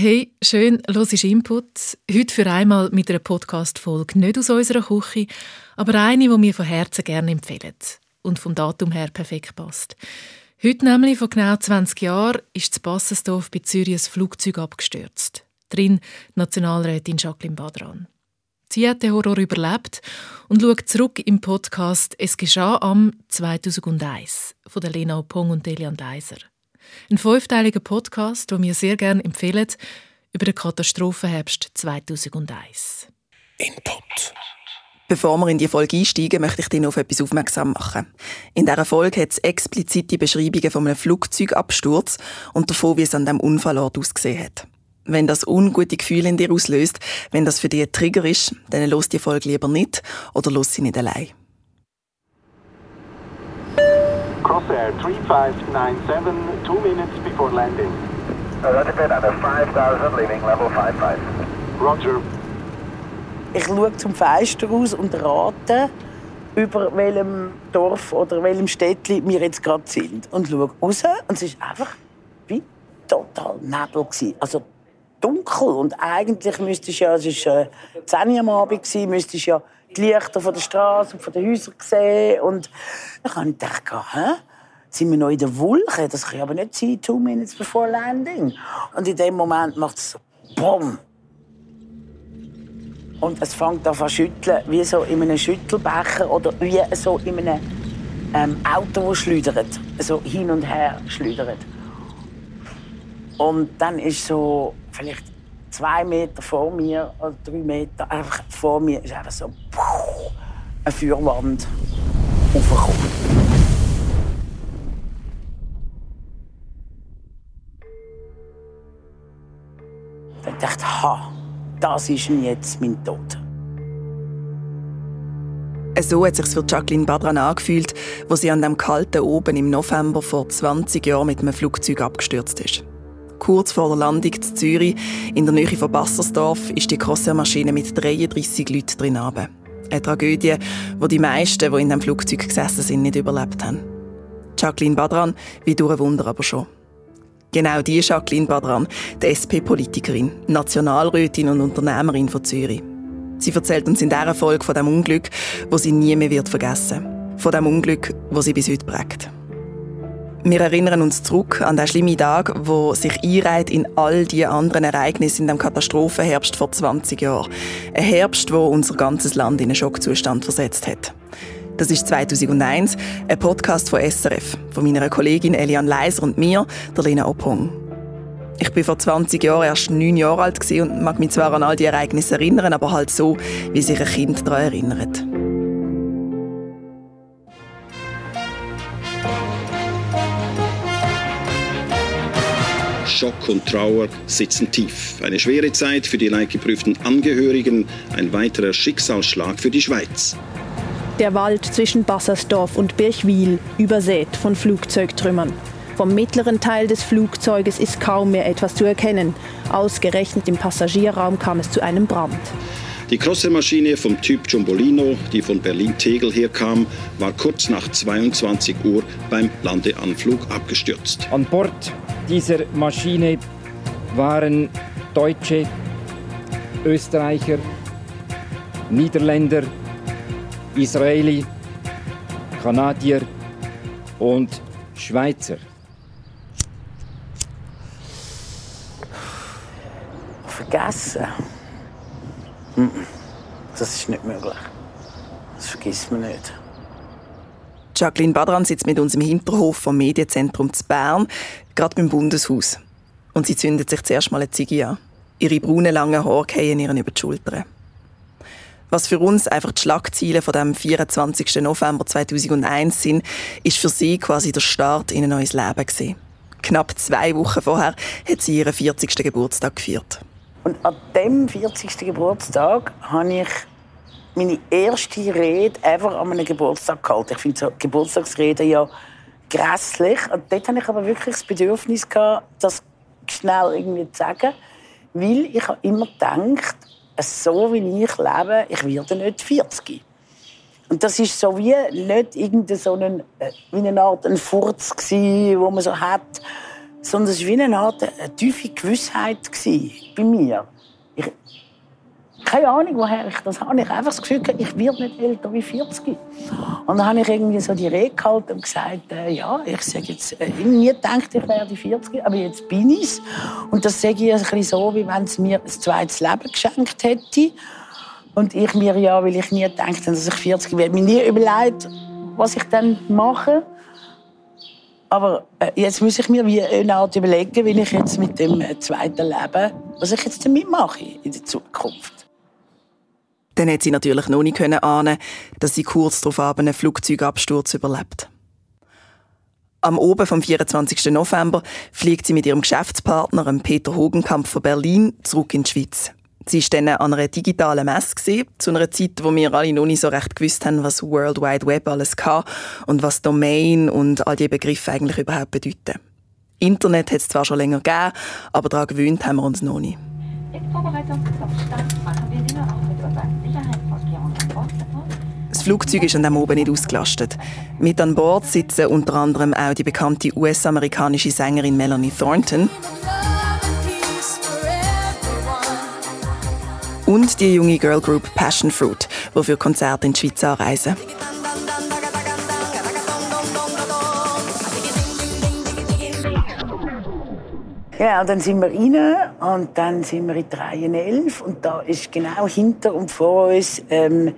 Hey, schön, los ist Input. Heute für einmal mit einer Podcast-Folge nicht aus unserer Küche, aber eine, die mir von Herzen gerne empfehlen und vom Datum her perfekt passt. Heute nämlich vor genau 20 Jahren ist zu Bassensdorf bei Zürich ein Flugzeug abgestürzt. Drin Nationalrätin Jacqueline Badran. Sie hat den Horror überlebt und schaut zurück im Podcast «Es geschah am 2001» von Lena Opong und Elian Leiser. Ein fünfteiliger Podcast, den wir sehr gerne empfehlen, über den Katastrophenherbst 2001. Input. Bevor wir in die Folge einsteigen, möchte ich dich auf etwas aufmerksam machen. In dieser Folge hat es explizite Beschreibungen von einem Flugzeugabsturz und davon, wie es an diesem Unfallort ausgesehen hat. Wenn das ungute Gefühl in dir auslöst, wenn das für dich ein Trigger ist, dann los die Folge lieber nicht oder los sie nicht allein. Crosshair 3597, two minutes before landing. Roger, under 5000, leaving level 55. Roger. Ich schaue zum Fenster raus und rate, über welchem Dorf oder welchem Städtchen wir jetzt gerade sind. Und schaue raus und es ist einfach wie total Nebel. Also dunkel. Und eigentlich müsste ich ja, es war äh, 10 Uhr am Abend, müsste ich ja die Lichter von der Straße und von den Häusern sehen. Und dann habe ich gedacht, hä? Sind wir noch in der Wolke? Das kann aber nicht sein, two minutes before landing. Und in dem Moment macht es so, BOM! Und es fängt an zu schütteln, wie so in einem Schüttelbecher oder wie so in einem ähm, Auto, das schleudert. So hin und her schleudert. Und dann ist so vielleicht zwei Meter vor mir oder drei Meter einfach vor mir ist einfach so puh, eine Feuerwand aufgekommen. Dann dachte ich, ha, das ist jetzt mein Tod. So hat es sich für Jacqueline Badran angefühlt, wo sie an dem kalten Oben im November vor 20 Jahren mit einem Flugzeug abgestürzt ist. Kurz vor der Landung in Zürich, in der Nähe von Bassersdorf, ist die Crossair-Maschine mit 33 Leuten drin. Runter. Eine Tragödie, die die meisten, die in dem Flugzeug gesessen sind, nicht überlebt haben. Jacqueline Badran, wie durch ein Wunder aber schon. Genau die Jacqueline Badran, die SP-Politikerin, Nationalrätin und Unternehmerin von Zürich. Sie erzählt uns in dieser Folge von dem Unglück, wo sie nie mehr wird vergessen. Von dem Unglück, wo sie bis heute prägt. Wir erinnern uns zurück an den schlimmen Tag, wo sich einreiht in all die anderen Ereignisse in dem Katastrophenherbst vor 20 Jahren. Ein Herbst, wo unser ganzes Land in einen Schockzustand versetzt hat. Das ist 2001, ein Podcast von SRF, von meiner Kollegin Elian Leiser und mir, der Lena Opong. Ich bin vor 20 Jahren erst neun Jahre alt und mag mich zwar an all die Ereignisse erinnern, aber halt so, wie sich ein Kind daran erinnert. Schock und Trauer sitzen tief. Eine schwere Zeit für die leidgeprüften Angehörigen, ein weiterer Schicksalsschlag für die Schweiz. Der Wald zwischen Bassersdorf und Birchwil übersät von Flugzeugtrümmern. Vom mittleren Teil des Flugzeuges ist kaum mehr etwas zu erkennen. Ausgerechnet im Passagierraum kam es zu einem Brand. Die Crosser-Maschine vom Typ Jumbolino, die von Berlin-Tegel herkam, war kurz nach 22 Uhr beim Landeanflug abgestürzt. An Bord dieser Maschine waren Deutsche, Österreicher, Niederländer, Israeli, Kanadier und Schweizer. Vergessen? Hm, das ist nicht möglich. Das vergisst man nicht. Jacqueline Badran sitzt mit uns im Hinterhof vom Medienzentrum zu Bern, gerade beim Bundeshaus. Und sie zündet sich zuerst mal eine Ziege an. Ihre braunen langen Haare fallen ihr über die Schultern. Was für uns einfach die Schlagziele von dem 24. November 2001 sind, ist für sie quasi der Start in ein neues Leben gewesen. Knapp zwei Wochen vorher hat sie ihren 40. Geburtstag gefeiert. Und an dem 40. Geburtstag habe ich meine erste Rede einfach an einem Geburtstag gehalten. Ich finde so Geburtstagsreden ja grässlich. Und dort hatte ich aber wirklich das Bedürfnis, gehabt, das schnell irgendwie zu sagen. Weil ich immer gedacht, so wie ich lebe, ich werde nicht 40. Und das ist so wie nicht irgendeine so eine, äh, wie eine Art ein Furz gewesen, wo man so hat, sondern es war wie eine Art eine tiefe Gewissheit bei mir. Ich, keine Ahnung, woher ich das habe. Ich einfach das Gefühl, ich werde nicht älter wie 40. Und dann habe ich irgendwie so die Rede gehalten und gesagt, äh, ja, ich sage jetzt, äh, nie gedacht, ich werde 40, aber jetzt bin ich es. Und das sage ich ein bisschen so, wie wenn es mir ein zweites Leben geschenkt hätte. Und ich mir ja, weil ich nie gedacht habe, dass ich 40 werde, mir nie überlegt, was ich dann mache. Aber äh, jetzt muss ich mir wie eine Art überlegen, wie ich jetzt mit dem äh, zweiten Leben, was ich jetzt damit mache in der Zukunft. Dann hat sie natürlich noch nicht ahnen dass sie kurz darauf einen Flugzeugabsturz überlebt. Am Oben vom 24. November fliegt sie mit ihrem Geschäftspartner, Peter Hogenkamp von Berlin, zurück in die Schweiz. Sie war dann an einer digitalen Messe, zu einer Zeit, wo wir alle noch nicht so recht gewusst haben, was World Wide Web alles kann und was Domain und all diese Begriffe eigentlich überhaupt bedeuten. Internet hat es zwar schon länger gegeben, aber daran gewöhnt haben wir uns noch nicht. Das Flugzeug ist an diesem oben nicht ausgelastet. Mit an Bord sitzen unter anderem auch die bekannte US-amerikanische Sängerin Melanie Thornton. und die junge Girlgroup Passion Fruit, die für Konzerte in die Schweiz anreisen. Ja, dann sind wir rein und dann sind wir in 311 und da ist genau hinter und vor uns ähm,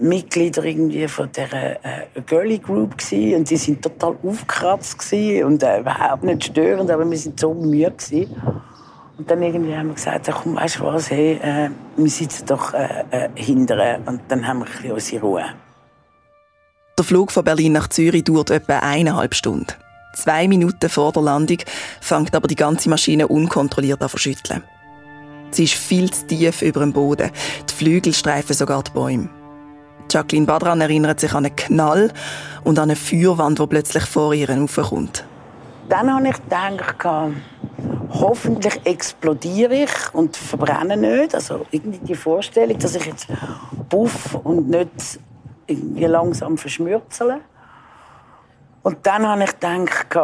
Mitglieder irgendwie von der äh, Girly Group gewesen, und die sind total aufgekratzt gewesen und äh, überhaupt nicht störend, aber wir sind so müde gewesen. Und dann irgendwie haben wir gesagt, komm, weißt du was, hey, äh, wir sitzen doch äh, äh, hinterher. Und dann haben wir ein bisschen unsere Ruhe. Der Flug von Berlin nach Zürich dauert etwa eineinhalb Stunden. Zwei Minuten vor der Landung fängt aber die ganze Maschine unkontrolliert an verschütteln. Sie ist viel zu tief über dem Boden. Die Flügel streifen sogar die Bäume. Jacqueline Badran erinnert sich an einen Knall und an eine Feuerwand, die plötzlich vor ihr aufkommt. Dann habe ich gedacht, hoffentlich explodiere ich und verbrenne nicht. Also irgendwie die Vorstellung, dass ich jetzt puff und nicht irgendwie langsam verschmürzele. Und dann habe ich gedacht,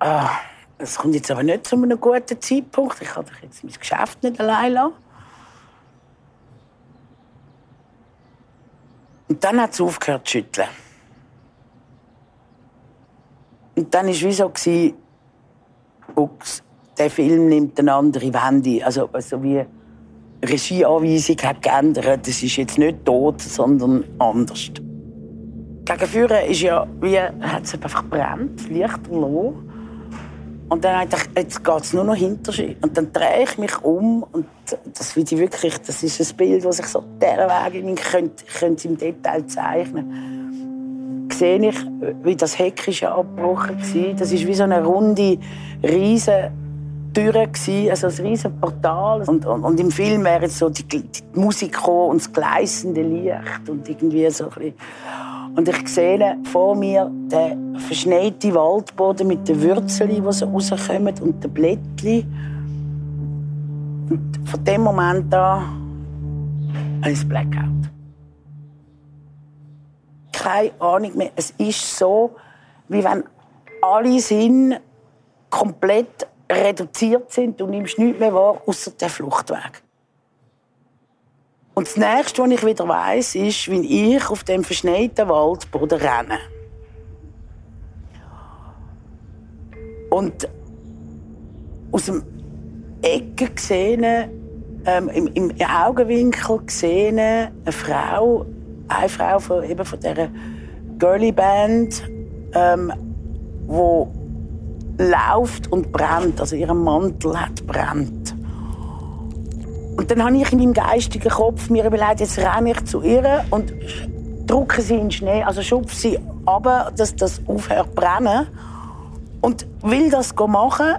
ah, es kommt jetzt aber nicht zu einem guten Zeitpunkt. Ich kann doch jetzt mein Geschäft nicht allein lassen. Und dann hat es aufgehört zu schütteln. Und dann war es so, ups, der Film nimmt eine andere Wende. Also, also wie Regieanweisung hat geändert. Es ist jetzt nicht tot, sondern anders. Gegen Führen ist ja, wie, hat es einfach brennt, lichterloh. Und dann dachte ich, jetzt geht es nur noch hinter sich. Und dann drehe ich mich um und das, ich wirklich, das ist ein Bild, das ich so dieser Weg ich könnte, ich könnte im Detail zeichnen sehe ich, wie das Heck ist abgebrochen war. Das ist wie so eine runde, riesige Tür also ein riesiges Portal. Und, und, und, im Film wäre jetzt so die, die Musik und das gleißende Licht und irgendwie so ein und ich sehe vor mir den verschneiten Waldboden mit den Wurzeln, die so rauskommen und den Blättchen. Und von dem Moment an ein Blackout keine Ahnung mehr. Es ist so, wie wenn alle Sinne komplett reduziert sind. Du nimmst nichts mehr wahr, außer den Fluchtweg. Und das Nächste, was ich wieder weiß, ist, wie ich auf dem verschneiten Waldboden renne. Und aus dem Ecke gesehen, ähm, im, im Augenwinkel gesehen, eine Frau eine Frau von, eben von dieser Girly Band, ähm, läuft und brennt, also ihren Mantel hat brennt. Und dann habe ich in meinem geistigen Kopf mir überlegt, jetzt renne ich zu ihr und drücke sie in den Schnee, also schupfe sie ab, dass das aufhört zu brennen. Und will das machen.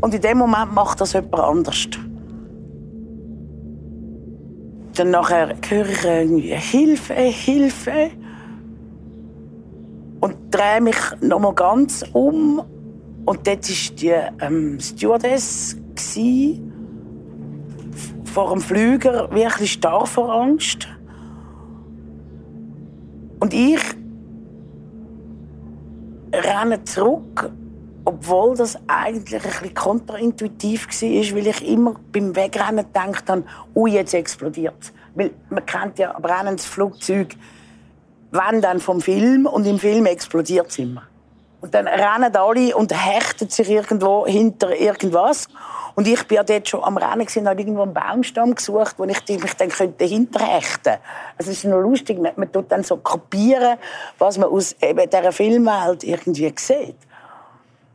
Und in dem Moment macht das jemand anders. Dann nachher höre ich irgendwie Hilfe, Hilfe. Und drehe mich noch mal ganz um. Und dort war die ähm, Stewardess gewesen, vor dem Flüger, wirklich starr vor Angst. Und ich renne zurück obwohl das eigentlich ein bisschen kontraintuitiv war, weil ich immer beim Wegrennen gedacht habe, oh, jetzt explodiert Weil man kennt ja brennendes Flugzeug, wenn dann vom Film, und im Film explodiert es immer. Und dann rennen alle und hechten sich irgendwo hinter irgendwas. Und ich bin ja dort schon am Rennen gewesen, habe irgendwo einen Baumstamm gesucht, wo ich mich dann könnte hinterhechten. Also es ist noch lustig, man, man tut dann so kopieren, was man aus eben dieser Filmwelt irgendwie sieht.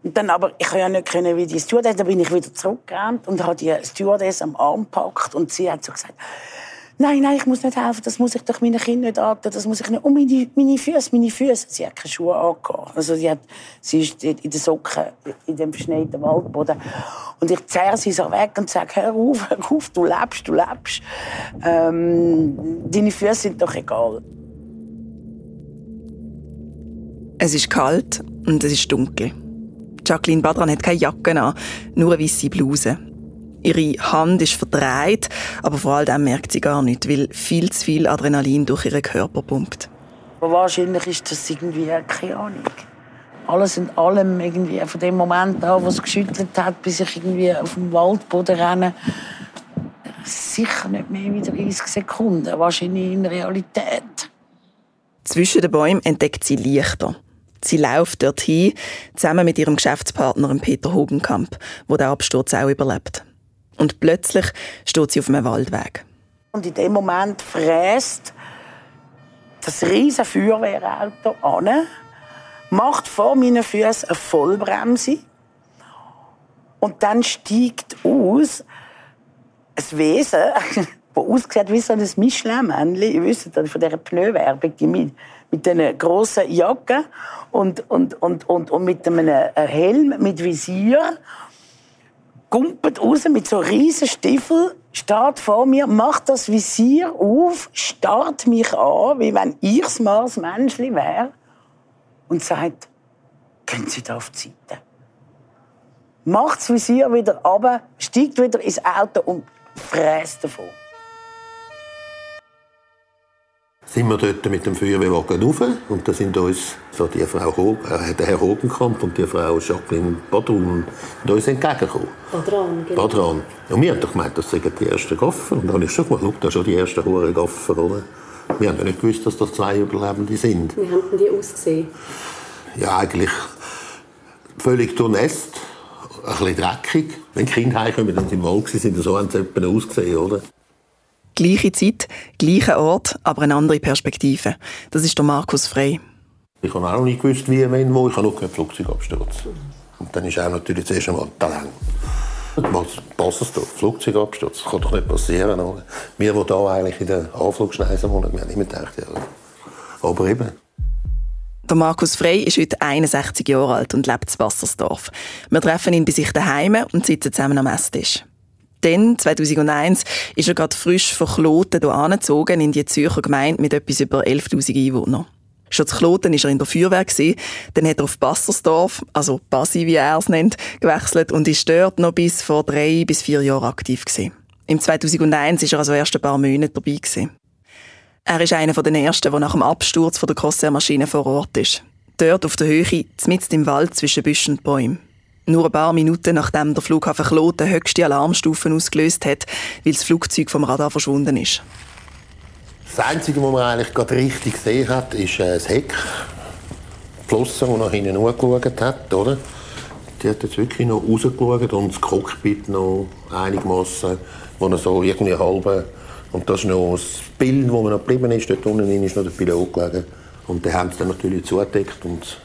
Und dann aber, ich ja nicht können, wie die Stewardess, dann bin ich wieder zurückgerannt und habe die Stewardess am Arm gepackt und sie hat so gesagt, nein, nein, ich muss nicht helfen, das muss ich doch meinen Kindern nicht antun, das muss ich nicht. Und meine, meine Füße, meine Füße. Sie hat keine Schuhe angehabt. Also sie, hat, sie ist in den Socken, in dem verschneiten Waldboden. Und ich zerre sie so weg und sage, hör auf, hör auf, du lebst, du lebst. Ähm, deine Füße sind doch egal. Es ist kalt und es ist dunkel. Jacqueline Badran hat keine Jacke an, nur eine weiße Bluse. Ihre Hand ist verdreht, aber vor allem merkt sie gar nicht, weil viel zu viel Adrenalin durch ihren Körper pumpt. Wahrscheinlich ist das irgendwie, keine Ahnung. Alles in allem irgendwie von dem Moment an, was es geschüttelt hat, bis ich irgendwie auf dem Waldboden renne, sicher nicht mehr wie 30 Sekunden, wahrscheinlich in Realität. Zwischen den Bäumen entdeckt sie Lichter. Sie läuft dorthin, zusammen mit ihrem Geschäftspartner Peter Hogenkamp, der den Absturz auch überlebt. Und plötzlich steht sie auf einem Waldweg. Und in dem Moment fräst das riesige Feuerwehrauto an, macht vor meinen Füßen eine Vollbremse und dann steigt aus ein Wesen, das aussieht wie so ein Michelin-Männchen. Ihr wisst von dieser Pneuwerbung, die mit, mit diesen grossen Jacken und, und, und, und, und mit einem Helm mit Visier gumpet raus mit so riesen Stiefel, steht vor mir, macht das Visier auf, starrt mich an, wie wenn ich mal das Menschli wäre und sagt, gehen Sie da auf die Seite. Macht das Visier wieder ab, steigt wieder ins Auto und fräst davon. Sind wir dort mit dem Feuerwehrwagen rauf und da sind uns so die Frau Ho äh, der Herr Hogenkamp und die Frau Jacqueline Badrun uns entgegengekommen. Badran, genau. Badran. Und wir haben doch gemeint, das seien die ersten Gaffer. Und dann habe ich schon gedacht, da schon die ersten hohen Gaffer, oder? Wir haben ja nicht gewusst, dass das zwei Überlebende sind. Wie haben die ausgesehen? Ja, eigentlich völlig durchnässt, ein bisschen dreckig. Wenn die Kinder heimkommen, dann sind im Wald sind, so haben sie ausgesehen, oder? Gleiche Zeit, gleicher Ort, aber eine andere Perspektive. Das ist der Markus Frey. Ich habe auch noch nicht gewusst, wie, wenn, wo. Ich habe noch keinen Flugzeugabsturz. Und dann ist auch natürlich zuerst einmal Talent. Was passt das Flugzeugabsturz? Das kann doch nicht passieren. Oder? Wir, die hier eigentlich in der Anflugschneise wohnen, wir haben immer gedacht, ja. Aber eben. Der Markus Frey ist heute 61 Jahre alt und lebt in Wassersdorf. Wir treffen ihn bei sich daheim und sitzen zusammen am Esstisch. Dann, 2001, ist er gerade frisch von Kloten hier angezogen in die Zürcher Gemeinde mit etwas über 11.000 Einwohnern. Schon zu Kloten war er in der Feuerwehr. Dann hat er auf Bassersdorf, also Basi, wie er es nennt, gewechselt und ist dort noch bis vor drei bis vier Jahren aktiv. Gewesen. Im 2001 war er also erst ein paar Monate dabei. Gewesen. Er ist einer der ersten, der nach dem Absturz von der Crossair-Maschine vor Ort ist. Dort auf der Höhe, mitten im Wald zwischen Büschen und Bäumen. Nur ein paar Minuten nachdem der Flughafen Kloten höchste Alarmstufen ausgelöst hat, weil das Flugzeug vom Radar verschwunden ist. Das Einzige, was man eigentlich gerade richtig gesehen hat, ist äh, das Heck. Die Flosse, die nach hinten angeschaut hat. Oder? Die hat jetzt wirklich noch rausgeschaut und das Cockpit noch einigermaßen, wo er so irgendwie halb... Und das ist noch das Bild, das noch geblieben ist. Dort unten ist noch der Pilot gelegen. Und den haben sie dann natürlich zugedeckt und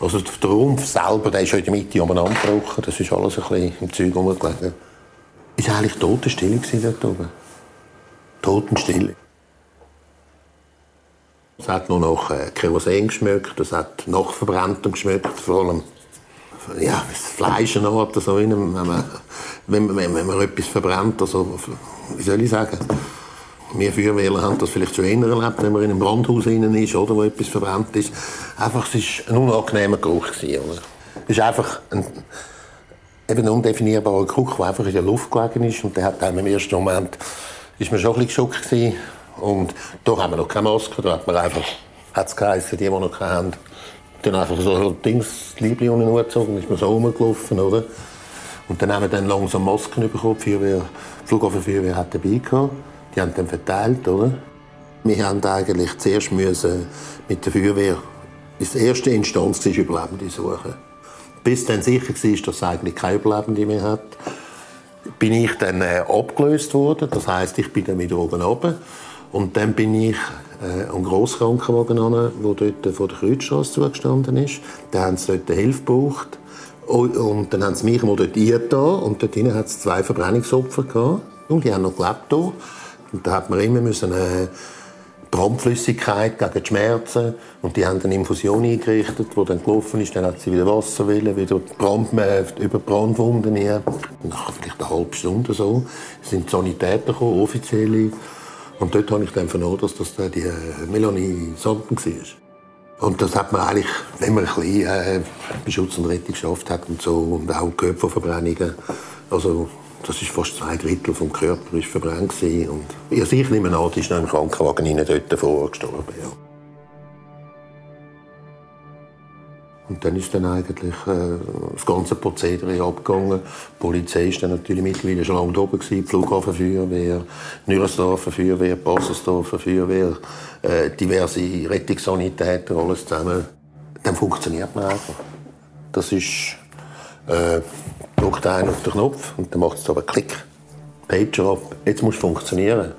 also der Rumpf selber, der ist schon in der Mitte umeinandergebrochen. Das ist alles ein bisschen im Zeug rumgelegen. Es war eigentlich Totenstille dort oben. Totenstille. Es hat nur noch äh, Kerosin geschmeckt, es hat nach Verbranntem geschmeckt, vor allem ja, das Fleisch noch so in wenn man, wenn, man, wenn man etwas verbrennt, also, wie soll ich sagen, wir Feuerwehrler haben das vielleicht schon eher erlebt, wenn man in einem Brandhaus ist, oder, wo etwas verbrannt ist. Einfach, es war ein unangenehmer Geruch. Gewesen? Es ist einfach ein, eben ein undefinierbarer Geruch, der einfach in der Luft gelegen ist. Und der hat einem im ersten Moment ist man schon ein bisschen geschockt gewesen. Und da haben wir noch keine Maske, da hat man einfach, hat es geheißen, die, die noch keine haben, dann einfach so Dings, das Liebling unten gezogen, ist man so rumgelaufen, oder? Und dann haben wir dann langsam Masken bekommen, die Flughafenfeuerwehr hat dabei gehabt. Die haben dann verteilt, oder? Wir haben eigentlich zuerst müssen mit der Feuerwehr in der ersten Instanz Überlebende suchen. Bis dann sicher war, dass es eigentlich keine Überlebende mehr hat, bin ich dann äh, abgelöst worden. Das heißt, ich bin dann wieder oben runter. Und dann bin ich äh, einen Grosskrankenwagen an, der dort vor der Kreuzstraße zugestanden ist. Da haben sie dort Hilfe gebraucht. Und dann haben sie mich mal dort eingetan. Und dort hat es zwei Verbrennungsopfer gehabt. Und die haben noch gelebt hier. Und da hat man immer müssen, äh, Brandflüssigkeit gegen die Schmerzen. Und die haben eine Infusion eingerichtet, die dann gelaufen ist. Dann hat sie wieder Wasser wollen, wieder Brand, äh, über Brandwunden. Nach vielleicht eine halbe Stunde so sind die Sanitäter gekommen, offizielle. Und dort habe ich dann vernommen, dass das die äh, Melanie Santen war. Und das hat man eigentlich, wenn man ein bisschen äh, bei Schutz und Rettung geschafft hat und so, und auch Körperverbrennungen, also das ist fast zwei Drittel vom Körper ist verbrannt gewesen. und ich nehme an, die ist noch im Krankenwagen dort davor gestorben. Ja. Und dann ist dann eigentlich äh, das ganze Prozedere abgegangen. Die Polizei war dann natürlich mittlerweile schon lange oben gewesen, die Flughafenfeuerwehr, Bassersdorfer Feuerwehr, äh, diverse Rettungssanitäter, alles zusammen. Dann funktioniert man einfach. Das ist, äh, drückt einer auf den Knopf und dann macht es aber Klick, Pager ab, jetzt muss es funktionieren.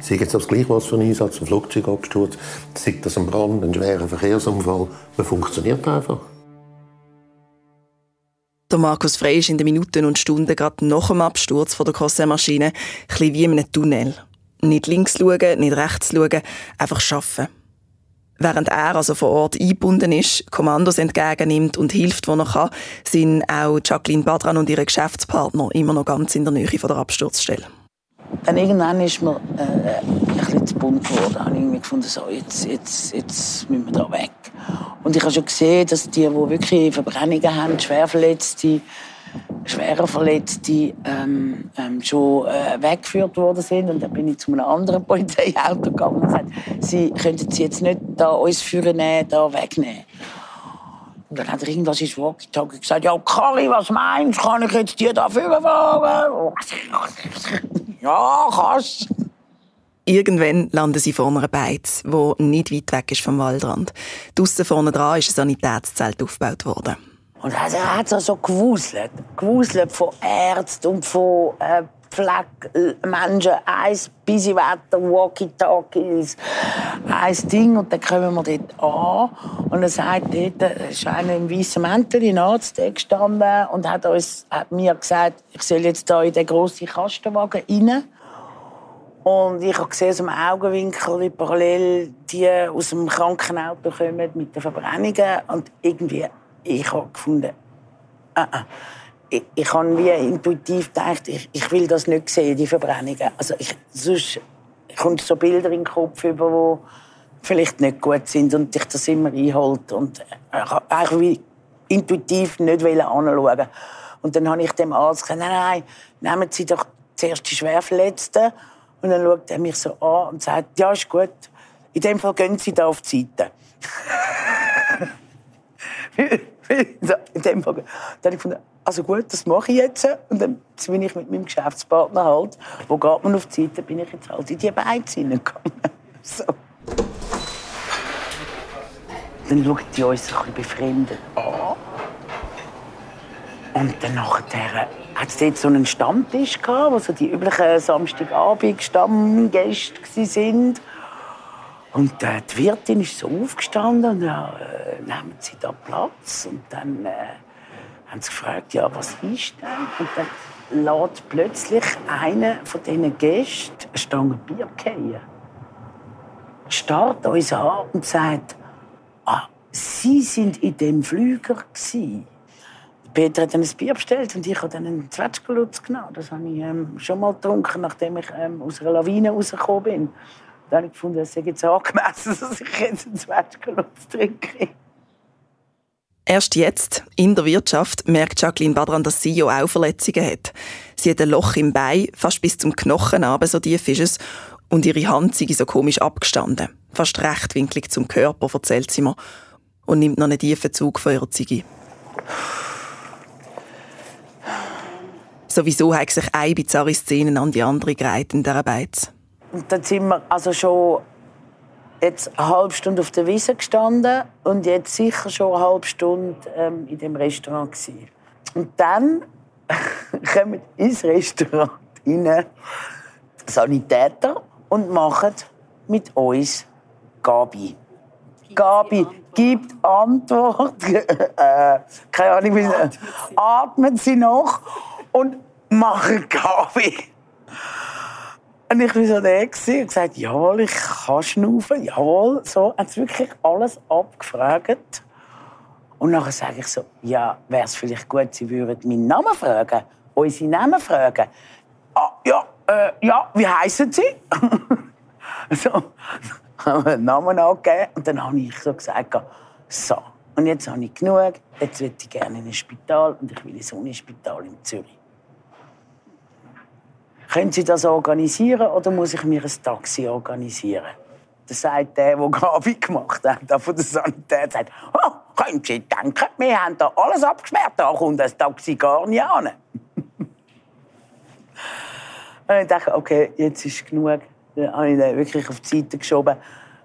Sei jetzt das gleich was für ein Einsatz, ein Flugzeugabsturz, sei das ein Brand, ein schwerer Verkehrsunfall. Man funktioniert einfach. Der Markus Frey ist in den Minuten und Stunden gerade nach dem Absturz von der Kossermaschine ein wie in einem Tunnel. Nicht links schauen, nicht rechts schauen, einfach arbeiten. Während er also vor Ort eingebunden ist, Kommandos entgegennimmt und hilft, wo er kann, sind auch Jacqueline Badran und ihre Geschäftspartner immer noch ganz in der Nähe von der Absturzstelle. Dann irgendwann ist mir äh, ein bisschen zu bunt geworden. Habe ich irgendwie gefunden, so, jetzt, jetzt, jetzt müssen wir da weg. Und ich habe schon gesehen, dass die, die wirklich Verbrennungen haben, Schwerverletzte, schwerer Verletzte ähm, ähm, schon äh, weggeführt worden sind. Und dann bin ich zu einem anderen Polizeiauto gegangen und gesagt, sie könnten sie jetzt nicht da uns führen, da wegnehmen. Und dann hat er irgendwas ins Walkie-Talkie gesagt, ja, Kari, was meinst du, kann ich jetzt die da fahren? ja, kannst. Irgendwann landen sie vor einer Beiz, wo nicht weit weg ist vom Waldrand. Draussen vorne dran ist ein Sanitätszelt aufgebaut worden. Und er hat so gewuselt. Gewuselt von Ärzten und von äh, Pflegemenschen. Eins busy Wetter, Walkie-Talkies, ein Ding. Und dann kommen wir dort an. Und er sagt dort, da ist einer im weißen Mäntel, ein Arzt gestanden und hat, uns, hat mir gesagt, ich soll jetzt hier in den grossen Kastenwagen rein. Und ich habe gesehen, aus dem Augenwinkel, wie parallel die aus dem Krankenauto kommen mit den Verbrennungen. Und irgendwie ich habe gefunden, uh -uh. ich, ich habe wie intuitiv gedacht, ich, ich will das nicht sehen, die Verbrennungen. Also ich, sonst kommen so Bilder in den Kopf wo vielleicht nicht gut sind und dich das immer einholt und ich eigentlich wie intuitiv nicht anschauen Und dann habe ich dem Arzt gesagt, nein, nein, nehmen Sie doch zuerst die Schwerverletzten. Und dann schaut er mich so an und sagt, ja, ist gut. In dem Fall gehen Sie da auf die Seite. in dem Fall. Dann habe ich gefunden, also gut, das mache ich jetzt. Und dann bin ich mit meinem Geschäftspartner halt, wo geht man auf die Seite, bin ich jetzt halt in die Beiz hineingegangen. So. Dann schauen die uns ein bisschen befremdet an. Und dann nachher hat es dort so einen Stammtisch gehabt, wo so die üblichen Samstagabend-Stammgäste waren. Und äh, die Wirtin ist so aufgestanden und ja, äh, nehmen Sie da Platz. Und dann äh, haben sie gefragt, ja, was ist denn? Und dann lädt plötzlich einer von diesen Gästen eine Stange Bier fallen. Starrt uns an und sagt, ah, Sie sind in dem Flüger gewesen. Peter hat dann ein Bier bestellt und ich habe dann einen Zwetschgenlutz genommen. Das habe ich ähm, schon mal getrunken, nachdem ich ähm, aus einer Lawine rausgekommen bin. Da habe ich gefunden, es sei jetzt angemessen, dass ich jetzt einen Zwetschgenlutz trinke. Erst jetzt, in der Wirtschaft, merkt Jacqueline Badran, dass sie ja auch Verletzungen hat. Sie hat ein Loch im Bein, fast bis zum Knochen aber so tief ist es. Und ihre Hand sei so komisch abgestanden. Fast rechtwinklig zum Körper, erzählt sie mir. und nimmt noch einen tiefen Zug von ihrer Ziege. Sowieso hat sich eine bizarre Szene an die andere gereiht in dieser Beiz. Und dann sind wir also schon jetzt eine halbe Stunde auf der Wiese gestanden und jetzt sicher schon eine halbe Stunde ähm, in dem Restaurant gewesen. Und dann kommen ins Restaurant rein Sanitäter und machen mit uns Gabi. Gabi gibt Antwort. äh, keine Ahnung, wie sie atmen sie noch und machen Gabi. Und ich war so da und gesagt, jawohl, ich kann schnaufen, jawohl. So, sie wirklich alles abgefragt. Und dann sage ich so, ja, wäre es vielleicht gut, Sie würden meinen Namen fragen, unsere Namen fragen. Ah, ja, äh, ja, wie heißen Sie? so, haben wir einen Namen angegeben und dann habe ich so gesagt, so, und jetzt habe ich genug, jetzt würde ich gerne in ein Spital und ich will ins Unispital in Zürich. Können Sie das organisieren oder muss ich mir ein Taxi organisieren? Das sagt der, der Gabi gemacht hat, der von der Sanität, sagt, oh, können Sie denken, wir haben da alles abgesperrt, da kommt das Taxi gar nicht an. und ich dachte, okay, jetzt ist genug. Dann habe ich den wirklich auf die Seite geschoben.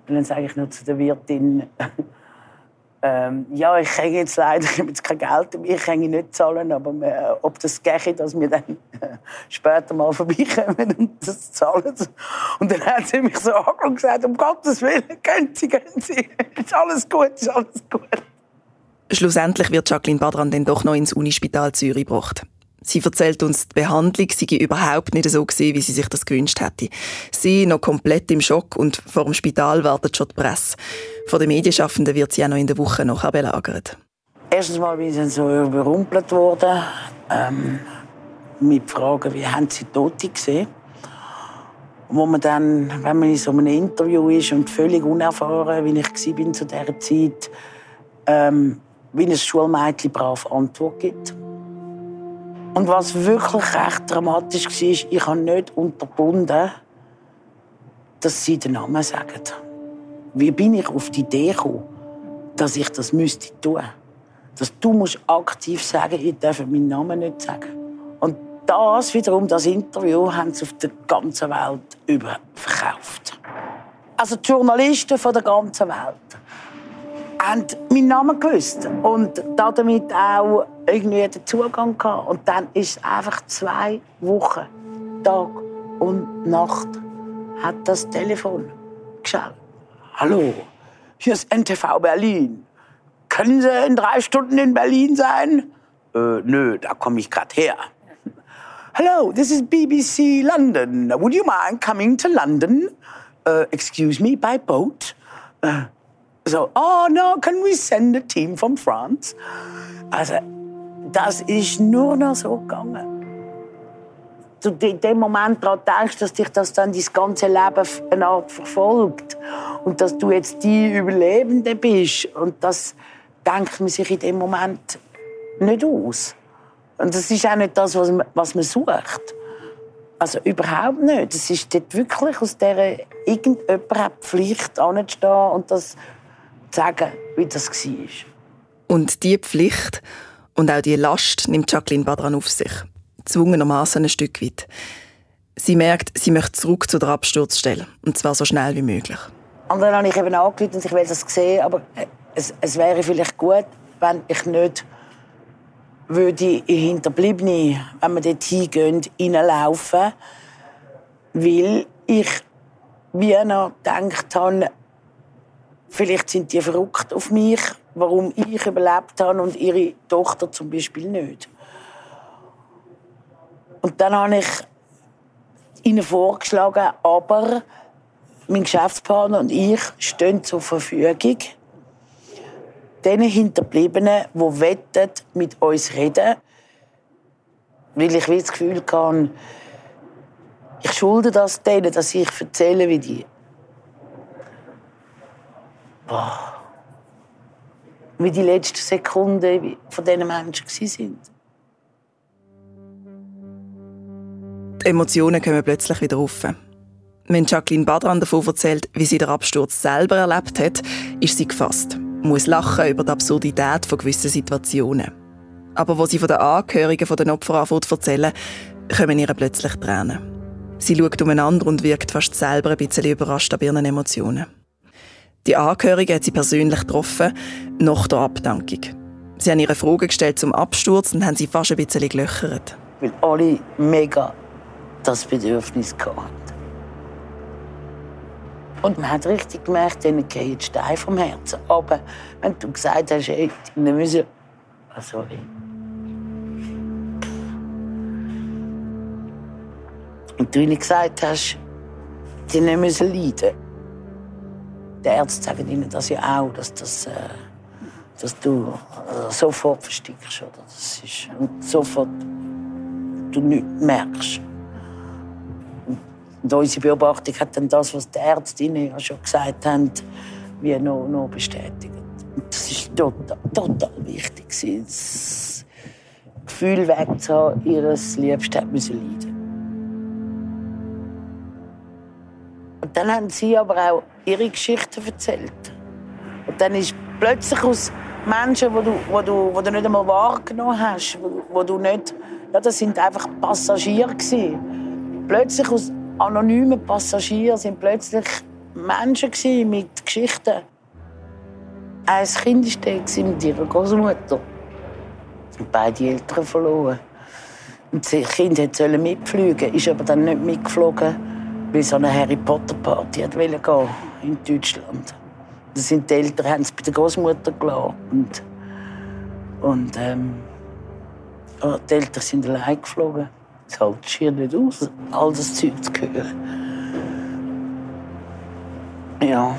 Und dann sage ich noch zu der Wirtin, ähm, ja, ich kann jetzt leider ich jetzt kein Geld dabei, ich kann nicht zahlen, aber äh, ob das geht, dass wir dann äh, später mal vorbeikommen und das zahlen. Und dann hat sie mich so angeschaut und gesagt, um Gottes Willen, gehen Sie, gehen Sie, ist alles gut, ist alles gut. Schlussendlich wird Jacqueline Badran dann doch noch ins Unispital Zürich gebracht. Sie erzählt uns, die Behandlung sei überhaupt nicht so gewesen, wie sie sich das gewünscht hätte. Sie noch komplett im Schock und vor dem Spital wartet schon die Presse. Von den Medienschaffenden wird sie auch noch in der Woche noch belagert. Erstens mal bin ich so überrumpelt worden ähm, mit Fragen, wie haben Sie Tote gesehen? Wo man dann, wenn man in so einem Interview ist und völlig unerfahren, wie ich war zu dieser Zeit, ähm, wie ein Schulmädchen brav Antwort gibt. Und was wirklich recht dramatisch war, ich habe nicht unterbunden, dass sie den Namen sagen. Wie bin ich auf die Idee gekommen, dass ich das müsste tun? Dass du musst aktiv sagen, ich darf meinen Namen nicht sagen. Und das wiederum, das Interview, haben sie auf der ganzen Welt überverkauft. Also die Journalisten von der ganzen Welt haben meinen Namen gewusst und damit auch irgendwie den Zugang gehabt. Und dann ist einfach zwei Wochen, Tag und Nacht, hat das Telefon geschaut. Hallo, hier ist NTV Berlin. Können Sie in drei Stunden in Berlin sein? Äh, nö, da komme ich gerade her. Hello, this is BBC London. Would you mind coming to London? Uh, excuse me, by boat? Uh, so, oh no, can we send a team from France? Also, das ist nur noch so gegangen. Du in dem Moment daran denkst, dass dich das dann dein ganze Leben eine Art verfolgt. Und dass du jetzt die Überlebende bist. Und das denkt man sich in dem Moment nicht aus. Und das ist auch nicht das, was man, was man sucht. Also überhaupt nicht. Es ist dort wirklich aus dieser irgendjemand hat die Pflicht anzustehen und das zu sagen, wie das war. Und diese Pflicht und auch die Last nimmt Jacqueline Badran auf sich. Zwungenermaßen ein Stück weit. Sie merkt, sie möchte zurück zu der Absturzstelle. Und zwar so schnell wie möglich. Und dann habe ich eben angerufen und ich will das sehen, aber es, es wäre vielleicht gut, wenn ich nicht würde in Hinterbliebene, wenn wir dort hingehen, reinlaufen. Weil ich wie noch gedacht habe, vielleicht sind die verrückt auf mich warum ich überlebt habe und ihre Tochter zum Beispiel nicht. Und dann habe ich ihnen vorgeschlagen, aber mein Geschäftspartner und ich stehen zur Verfügung. Den Hinterbliebenen, die wettet mit uns reden, weil ich das Gefühl habe, ich schulde das denen, dass ich erzähle, wie die. Boah wie die letzten Sekunden von diesen Menschen waren. Die Emotionen kommen plötzlich wieder auf. Wenn Jacqueline Badran davon erzählt, wie sie den Absturz selber erlebt hat, ist sie gefasst. muss lachen über die Absurdität von gewissen Situationen. Aber wo sie von den Angehörigen der Opfer anfängt erzählen, kommen ihr plötzlich Tränen. Sie schaut umeinander und wirkt fast selber ein bisschen überrascht an ihren Emotionen. Die Angehörigen hat sie persönlich getroffen, nach der Abdankung. Sie haben ihre Fragen gestellt zum Absturz und haben sie fast ein bisschen gelöchert. Weil alle mega das Bedürfnis hatten. Und man hat richtig gemerkt, denen geht die Stein vom Herzen. Aber wenn du gesagt hast, hey, die müssen... Oh, sorry. Und du ihnen gesagt hast, die müssen leiden. Die Ärzte sagen ihnen das ja auch, dass, das, äh, dass du äh, sofort verstickst. Oder? Das ist, und sofort du nichts merkst. Und unsere Beobachtung hat dann das, was die Ärztinnen ja schon gesagt haben, wie noch, noch bestätigt. Und das war total, total wichtig. Das Gefühl wegzuhaben, ihr Liebste hat müssen leiden. Dann haben sie aber auch ihre Geschichten erzählt. Und dann ist plötzlich aus Menschen, die du, wo du, wo du nicht einmal wahrgenommen hast, wo, wo du nicht, ja, das sind einfach Passagiere gewesen. Plötzlich aus anonymen Passagieren sind plötzlich Menschen mit Geschichten. Ein Kind war mit ihrer Großmutter. Beide Eltern verloren. Und das Kind sollte mitfliegen, ist aber dann nicht mitgeflogen, weil so eine Harry Potter Party gehen in Deutschland. Da sind die Eltern haben es bei der Großmutter gelassen. Und, und ähm, die Eltern sind allein geflogen. Es hält schier nicht aus, all das Zeug zu hören. Ja.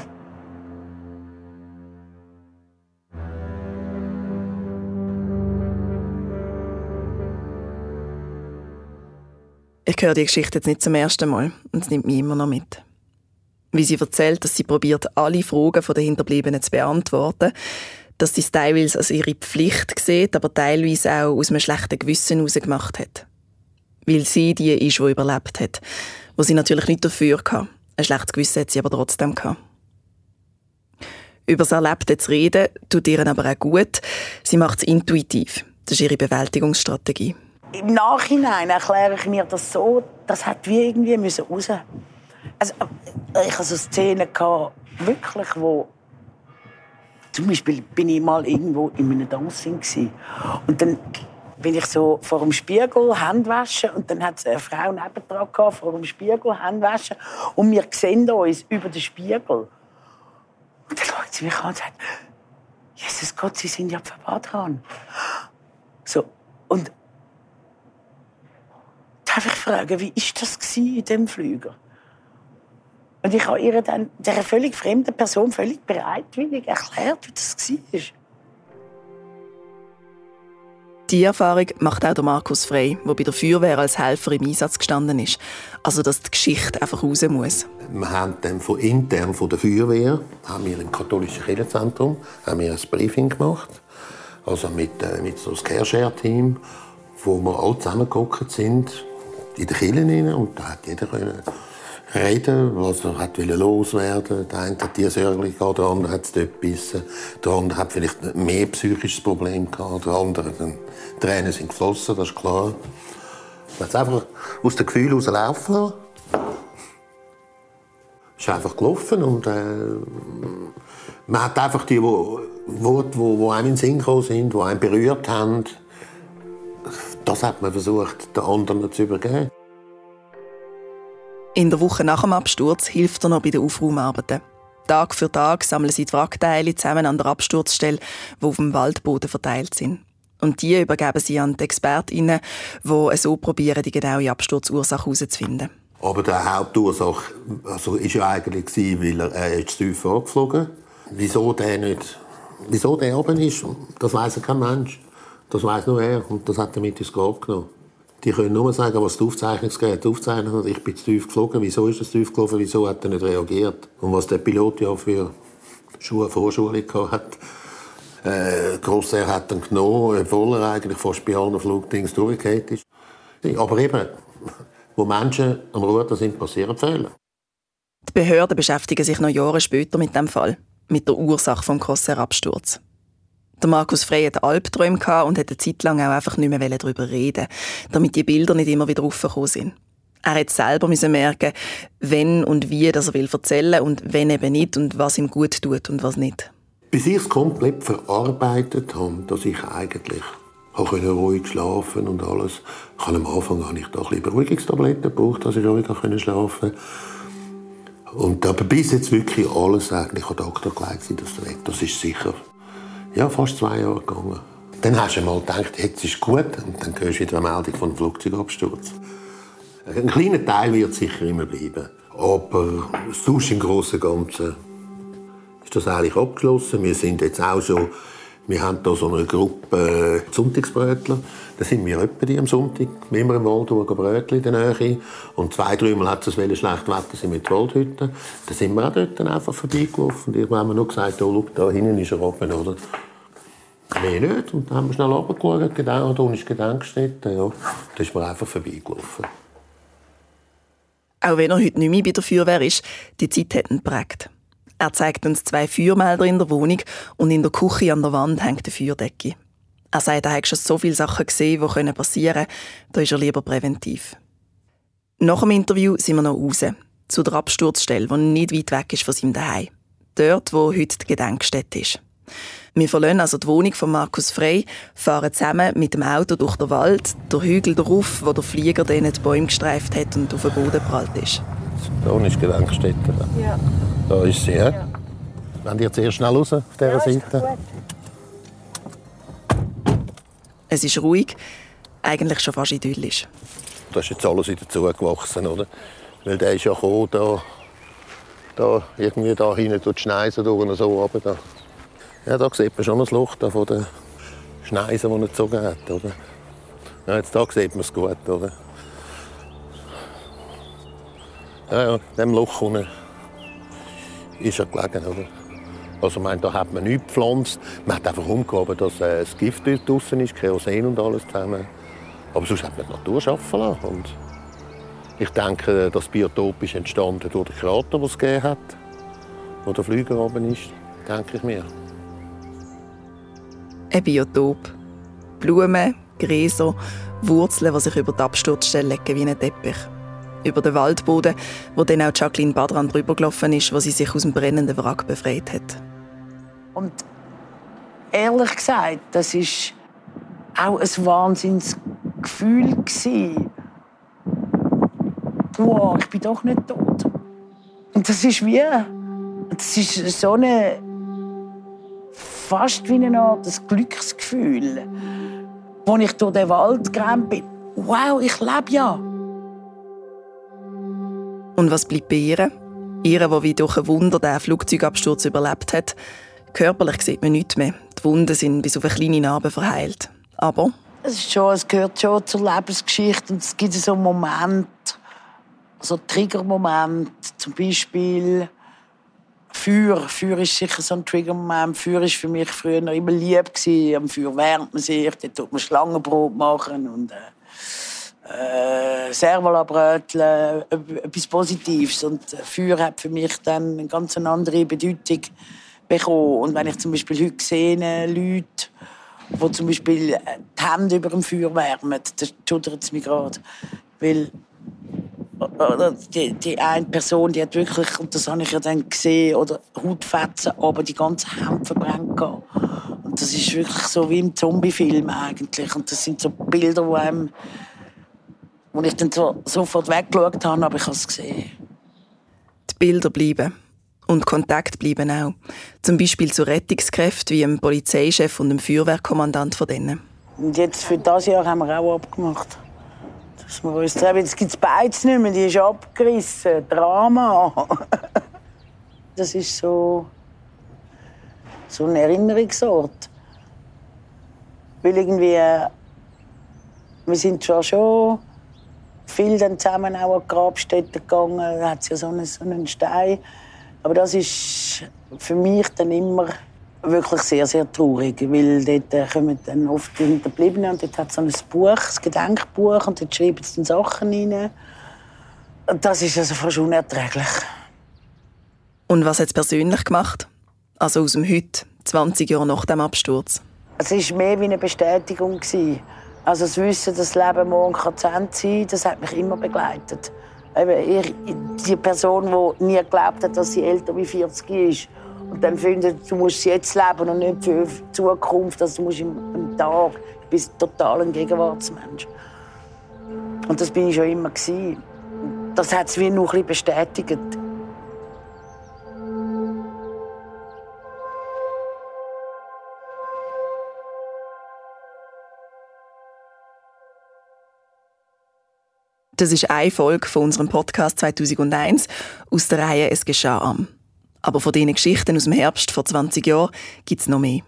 Ich höre die Geschichte jetzt nicht zum ersten Mal und es nimmt mich immer noch mit. Wie sie erzählt, dass sie probiert, alle Fragen der Hinterbliebenen zu beantworten, dass sie es teilweise als ihre Pflicht sieht, aber teilweise auch aus einem schlechten Gewissen heraus gemacht hat weil sie die ist, die überlebt hat. Wo sie natürlich nicht dafür hatte. Ein schlechtes Gewissen hat sie aber trotzdem gehabt. Über das Erlebte zu reden, tut ihr aber auch gut. Sie macht es intuitiv. Das ist ihre Bewältigungsstrategie. Im Nachhinein erkläre ich mir das so, das hat wie irgendwie müssen raus. Also, ich hatte so Szenen, wirklich, wo zum Beispiel bin ich mal irgendwo in einem Dancing und dann bin ich so vor dem Spiegel Hände waschen und dann hat eine Frau nebendran gehabt, vor dem Spiegel Hände waschen und wir sehen uns über den Spiegel. Und dann schaut sie mich an und sagt, Jesus Gott, Sie sind ja verbrannt. So, und darf ich fragen, wie war das in diesem Flüger? Und ich habe ihr dann, der völlig fremden Person, völlig bereitwillig erklärt, wie das war. Die Erfahrung macht auch der Markus Frey, der bei der Feuerwehr als Helfer im Einsatz gestanden ist. Also, dass die Geschichte einfach raus muss. Wir haben dann von intern von der Feuerwehr, haben wir im katholischen Kirchenzentrum, haben wir ein Briefing gemacht. Also mit, äh, mit so einem Careshare-Team, wo wir alle zusammengekommen sind, in den Kirchen und da hat jeder können reden, was er hat loswerden Der eine hat Sorge gehabt, der andere hat es dort gebissen. Der andere hat vielleicht mehr psychisches Problem gehabt, der andere, dann Tränen sind geflossen, das ist klar. Man hat einfach aus dem Gefühl heraus lassen. Es ist einfach gelaufen und äh, man hat einfach die Worte, die, die einem in den Sinn gekommen sind, die einen berührt haben, das hat man versucht, den anderen zu übergeben. In der Woche nach dem Absturz hilft er noch bei den Aufraumarbeiten. Tag für Tag sammeln sie die Wrackteile zusammen an der Absturzstelle, die auf dem Waldboden verteilt sind. Und die übergeben sie an die ExpertInnen, die so probieren, die genaue Absturzursache herauszufinden. Aber die Hauptursache also, ist ja eigentlich, weil er, er ist zu tief vorgeflogen Wieso der nicht, wieso der oben ist, das weiß kein Mensch. Das weiß nur er und das hat er mit ins Grab genommen. Die können nur sagen, was das Aufzeichnungsgerät aufzeichnet hat. Ich bin zu tief geflogen. Wieso ist zu tief geflogen? Wieso hat er nicht reagiert? Und was der Pilot ja für Schuhe Vorschulung hat, äh, Grosser hat dann genommen, obwohl er eigentlich fast bei allen Flugdings durchgefallen ist. Aber eben, wo Menschen am Ruder sind, passieren Fehler. Die Behörden beschäftigen sich noch Jahre später mit dem Fall. mit der Ursache vom Crossair-Absturz. Der Markus Frey hatte Albträume und hätte eine Zeit lang auch einfach nicht mehr darüber reden damit die Bilder nicht immer wieder raufgekommen sind. Er hat selber müssen merken, wenn und wie das er will erzählen und wenn eben nicht und was ihm gut tut und was nicht. Bis ich es komplett verarbeitet habe, dass ich eigentlich habe ruhig schlafen und alles. Ich habe am Anfang habe ich da ein Beruhigungstabletten gebraucht, dass ich ruhig schlafen konnte. Und aber bis jetzt wirklich alles eigentlich an Doktor gelegt, das weg. Das ist sicher ja, fast zwei Jahre gegangen. Dann hast du mal gedacht, jetzt ist gut. Und dann hörst du wieder eine Meldung von einem Flugzeugabsturz. Ein kleiner Teil wird sicher immer bleiben. Aber sonst im Großen und Ganzen ist das eigentlich abgeschlossen. Wir sind jetzt auch so, wir haben hier so eine Gruppe Sonntagsbrötler. Da sind wir die am Sonntag, immer im Wald Brötchen in der Nähe. Und zwei, dreimal hat es schlechtes Wetter, sind mit Waldhütten. Da sind wir auch dort einfach vorbeigelaufen. Und irgendwann haben wir nur gesagt, oh, schau, da hinten ist er oben, oder? Mehr nicht. Und dann haben wir schnell runtergeschaut, genau, da ist Gedenkstätte. Ja. Da ist man einfach vorbeigelaufen. Auch wenn er heute nicht mehr bei der Feuerwehr ist, die Zeit hat ihn geprägt. Er zeigt uns zwei Feuermelder in der Wohnung und in der Küche an der Wand hängt eine Feuerdecke. Er sagt, er hat schon so viele Sachen gesehen, die passieren können, da ist er lieber präventiv. Nach dem Interview sind wir noch raus, zu der Absturzstelle, die nicht weit weg ist von seinem Daheim. Dort, wo heute die Gedenkstätte ist. Wir verlassen also die Wohnung von Markus Frey, fahren zusammen mit dem Auto durch den Wald, der Hügel darauf, wo der Flieger dann die Bäume gestreift hat und auf den Boden geprallt ist. Da ist die Gedenkstätte. Ja. Da ist sie. Ja. ja. Wenn ihr zuerst schnell raus auf dieser ja, Seite. Es ist ruhig, eigentlich schon fast idyllisch. Da ist jetzt alles wieder zugewachsen, oder? Weil der ist ja gekommen, da, da irgendwie da hinten durch die Schneise durch und so runter. Da. Ja, da sieht man schon das Loch da von den Schneisen, die er gezogen hat. Oder? Ja, jetzt da sieht man es gut. Oder? Ja, ja, in diesem Loch unten ist er gelegen. Oder? Also, meine, da hat man nichts gepflanzt. Man hat einfach umgehoben, dass äh, das Gift draußen ist, Kerosin und alles zusammen. Aber sonst hat man die Natur arbeiten lassen. Und ich denke, das Biotop ist entstanden durch den Krater, den es gegeben hat, wo der Flüger oben ist, denke ich mir. Ein Biotop. Blumen, Gräser, Wurzeln, die sich über die Absturzstelle legen wie ein Teppich. Über den Waldboden, wo dann auch Jacqueline Badran drüber gelaufen ist, wo sie sich aus dem brennenden Wrack befreit hat. Und ehrlich gesagt, das ist auch ein Wahnsinnsgefühl Wow, ich bin doch nicht tot. Und das ist wie, das ist so eine fast wie eine Art ein Glücksgefühl, als ich durch den Wald gerannt bin. Wow, ich lebe ja. Und was bleibt bei ihr? Ihr, die wie durch ein Wunder den Flugzeugabsturz überlebt hat. Körperlich sieht man nichts mehr. Die Wunden sind bis auf eine kleine Narbe verheilt. Aber... Es, ist schon, es gehört schon zur Lebensgeschichte. Und es gibt so Momente, so Triggermomente, zum Beispiel Feuer. Feuer ist sicher so ein Triggermoment. Feuer war für mich früher noch immer lieb. Gewesen. Am Feuer wärmt man sich, dort tut man Schlangenbrot machen und äh, äh, Servola-Brötchen, etwas Positives. Und Feuer hat für mich dann eine ganz andere Bedeutung bekommen. Und wenn ich zum Beispiel heute sehe, Leute, die zum Beispiel die Hände über dem Feuer wärmen, das schudert es mich gerade. Weil die, die eine Person, die hat wirklich, und das habe ich ja dann gesehen, oder Hautfetzen, aber die ganze Hand verbrannt Und das ist wirklich so wie im Zombie-Film eigentlich. Und das sind so Bilder, wo, einem, wo ich dann so, sofort weggeschaut habe, aber ich habe es gesehen. Die Bilder bleiben. Und Kontakt bleiben auch. Zum Beispiel zu Rettungskräften wie dem Polizeichef und dem Feuerwehrkommandant von denen. Und jetzt für das Jahr haben wir auch abgemacht. Dass wir uns treffen. Jetzt gibt es beides nicht mehr, die ist abgerissen. Drama. das ist so, so ein Erinnerungsort. Weil irgendwie, wir sind zwar schon viel dann zusammen auch an die Grabstätte gegangen, da hat es ja so einen, so einen Stein. Aber das ist für mich dann immer wirklich sehr, sehr traurig, weil dort äh, kommen dann oft die Hinterbliebenen und dort hat es so ein Buch, ein Gedenkbuch und dort schreiben sie dann Sachen rein. Und das ist also fast unerträglich. Und was hat es persönlich gemacht? also aus dem Heute, 20 Jahre nach dem Absturz. Es war mehr wie eine Bestätigung. Also das Wissen, dass das Leben morgen zu Ende sein kann, das hat mich immer begleitet. Ich, die Person, die nie geglaubt hat, dass sie älter wie 40 ist und dann findet, du musst jetzt leben und nicht für die Zukunft, also du musst im, im Tag, du bist total ein Gegenwartsmensch. Und das bin ich schon immer gewesen. Das hat es wie noch ein bisschen bestätigt. Das ist eine Folge von unserem Podcast 2001 aus der Reihe Es geschah am. Aber von diesen Geschichten aus dem Herbst vor 20 Jahren gibt es noch mehr.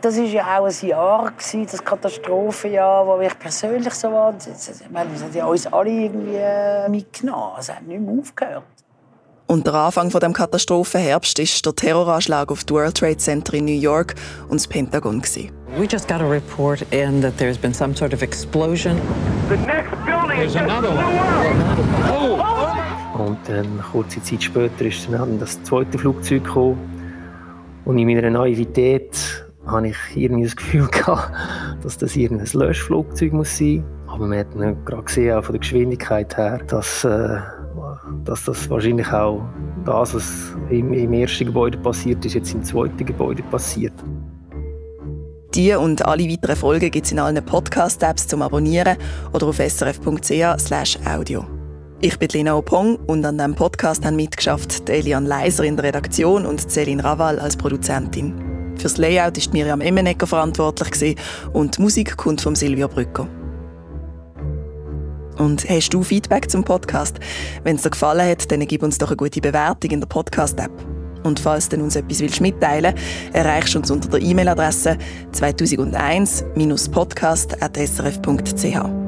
Das war ja auch ein Jahr, das Katastrophenjahr, wo ich persönlich so war. Ich meine, das hat ja uns alle irgendwie äh, mitgenommen. Es hat nicht mehr aufgehört. Und der Anfang von dem Katastrophenherbst ist der Terroranschlag auf das World Trade Center in New York und das Pentagon. We just got a report in that there's been some sort of explosion. One. Oh. Und dann kurze Zeit später ist dann das zweite Flugzeug gekommen. Und in meiner Naivität hatte ich irgendwie das Gefühl gehabt, dass das irgendein Löschflugzeug muss sein. Aber man hat gerade gesehen, auch von der Geschwindigkeit her, dass äh, dass das wahrscheinlich auch das, was im, im ersten Gebäude passiert ist, jetzt im zweiten Gebäude passiert. Die und alle weiteren Folgen gibt es in allen Podcast-Apps zum Abonnieren oder auf srf.ch/audio. Ich bin Lena Opong und an diesem Podcast haben mitgeschafft Elian Leiser in der Redaktion und Céline Raval als Produzentin. Fürs Layout ist Miriam Emmenegger verantwortlich und die Musik kommt von Silvio Brücker. Und hast du Feedback zum Podcast? Wenn es dir gefallen hat, dann gib uns doch eine gute Bewertung in der Podcast-App. Und falls du uns etwas willst mitteilen willst, erreichst du uns unter der E-Mail-Adresse 2001-podcast.srf.ch.